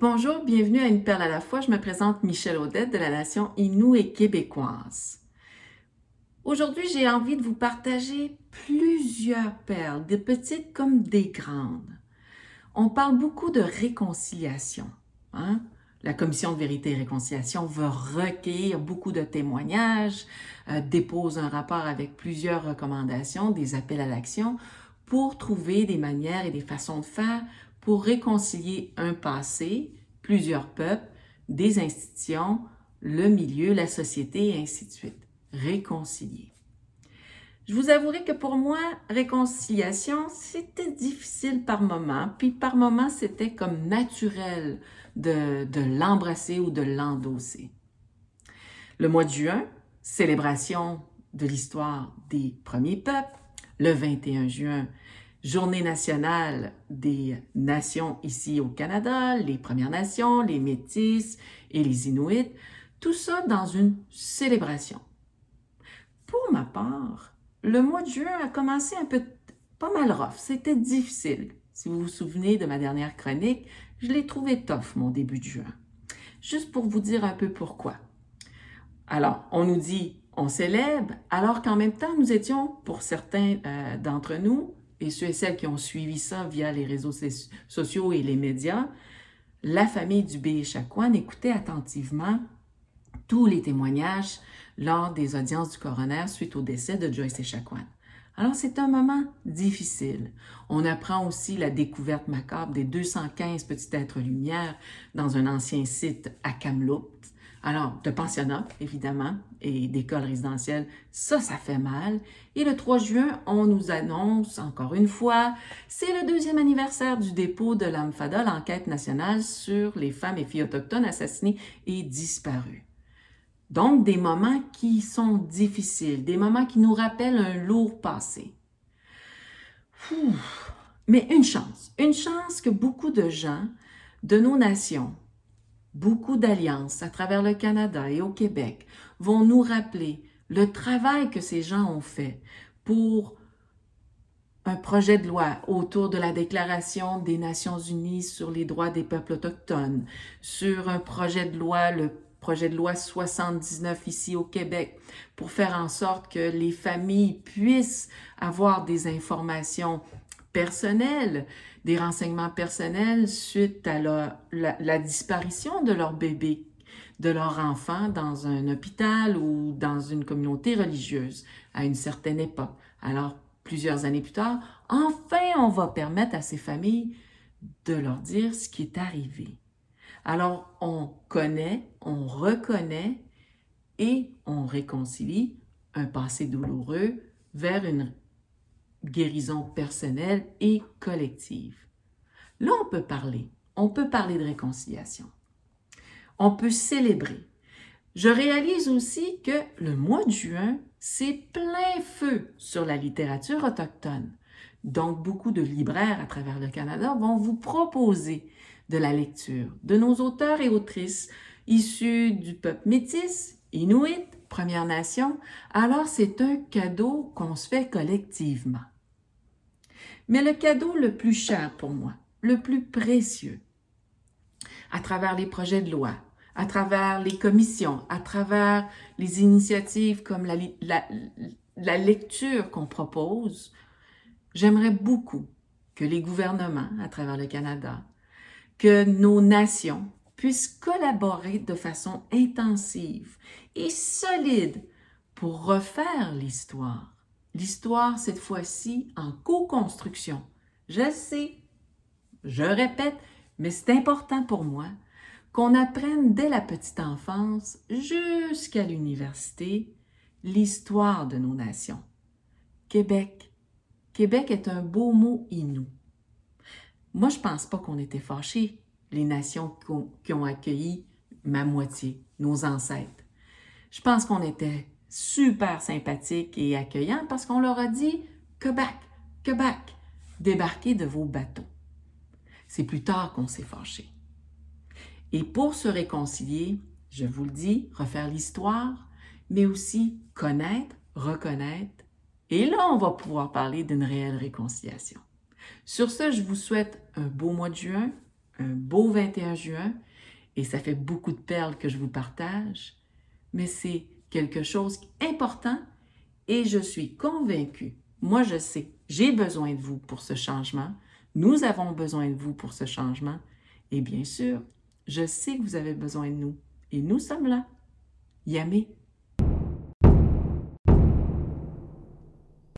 bonjour, bienvenue à Une perle à la fois. Je me présente Michel Audette de la nation Inou et québécoise. Aujourd'hui, j'ai envie de vous partager plusieurs perles, des petites comme des grandes. On parle beaucoup de réconciliation. Hein? La Commission de vérité et réconciliation va recueillir beaucoup de témoignages, euh, dépose un rapport avec plusieurs recommandations, des appels à l'action pour trouver des manières et des façons de faire pour réconcilier un passé, plusieurs peuples, des institutions, le milieu, la société et ainsi de suite. Réconcilier. Je vous avouerai que pour moi, réconciliation, c'était difficile par moments, puis par moments, c'était comme naturel de, de l'embrasser ou de l'endosser. Le mois de juin, célébration de l'histoire des premiers peuples. Le 21 juin, Journée nationale des nations ici au Canada, les Premières Nations, les Métis et les Inuits, tout ça dans une célébration. Pour ma part, le mois de juin a commencé un peu pas mal rough, c'était difficile. Si vous vous souvenez de ma dernière chronique, je l'ai trouvé tough mon début de juin. Juste pour vous dire un peu pourquoi. Alors, on nous dit on célèbre, alors qu'en même temps, nous étions, pour certains euh, d'entre nous, et ceux et celles qui ont suivi ça via les réseaux sociaux et les médias, la famille du Béchacoan écoutait attentivement tous les témoignages lors des audiences du coroner suite au décès de Joyce Echaquan. Alors c'est un moment difficile. On apprend aussi la découverte macabre des 215 petits êtres lumière dans un ancien site à Kamloops. Alors, de pensionnat, évidemment, et d'école résidentielle, ça, ça fait mal. Et le 3 juin, on nous annonce, encore une fois, c'est le deuxième anniversaire du dépôt de l'AMFADA, l'enquête nationale sur les femmes et filles autochtones assassinées et disparues. Donc, des moments qui sont difficiles, des moments qui nous rappellent un lourd passé. Mais une chance, une chance que beaucoup de gens de nos nations, beaucoup d'alliances à travers le Canada et au Québec vont nous rappeler le travail que ces gens ont fait pour un projet de loi autour de la Déclaration des Nations Unies sur les droits des peuples autochtones, sur un projet de loi, le projet de loi 79 ici au Québec, pour faire en sorte que les familles puissent avoir des informations personnels, des renseignements personnels suite à la, disparition de leur bébé, de leur enfant dans un hôpital ou dans une communauté religieuse à une certaine époque. Alors, plusieurs années plus tard, enfin, on va permettre à ces familles de leur dire ce qui est arrivé. Alors, on connaît, on reconnaît et on réconcilie un passé douloureux vers une guérison personnelle et collective. Là, on peut parler. On peut parler de réconciliation. On peut célébrer. Je réalise aussi que le mois de juin, c'est plein feu sur la littérature autochtone. Donc, beaucoup de libraires à travers le Canada vont vous proposer de la lecture de nos auteurs et autrices issus du peuple métis, inuit, Première Nation, alors c'est un cadeau qu'on se fait collectivement. Mais le cadeau le plus cher pour moi, le plus précieux, à travers les projets de loi, à travers les commissions, à travers les initiatives comme la, lecture qu'on propose, j'aimerais beaucoup que les gouvernements à travers le Canada, que nos nations puissent collaborer de façon intensive et solide pour refaire l'histoire. L'histoire, cette fois-ci, en co-construction. Je sais, je répète, mais c'est important pour moi qu'on apprenne dès la petite enfance jusqu'à l'université l'histoire de nos nations. Québec. Québec est un beau mot inou. Moi, je pense pas qu'on était fâchés, les nations qui ont accueilli ma moitié, nos ancêtres. Je pense qu'on était super sympathiques et accueillants parce qu'on leur a dit Québec, Québec, débarquez de vos bateaux. C'est plus tard qu'on s'est fâché. Et pour se réconcilier, je vous le dis, refaire l'histoire, mais aussi connaître, reconnaître, et là, on va pouvoir parler d'une réelle réconciliation. Sur ce, je vous souhaite un beau mois de juin, un beau 21 juin et ça fait beaucoup de perles que je vous partage, mais c'est quelque chose d'important et je suis convaincue, moi je sais, j'ai besoin de vous pour ce changement, nous avons besoin de vous pour ce changement et bien sûr, je sais que vous avez besoin de nous et nous sommes là. Yamé.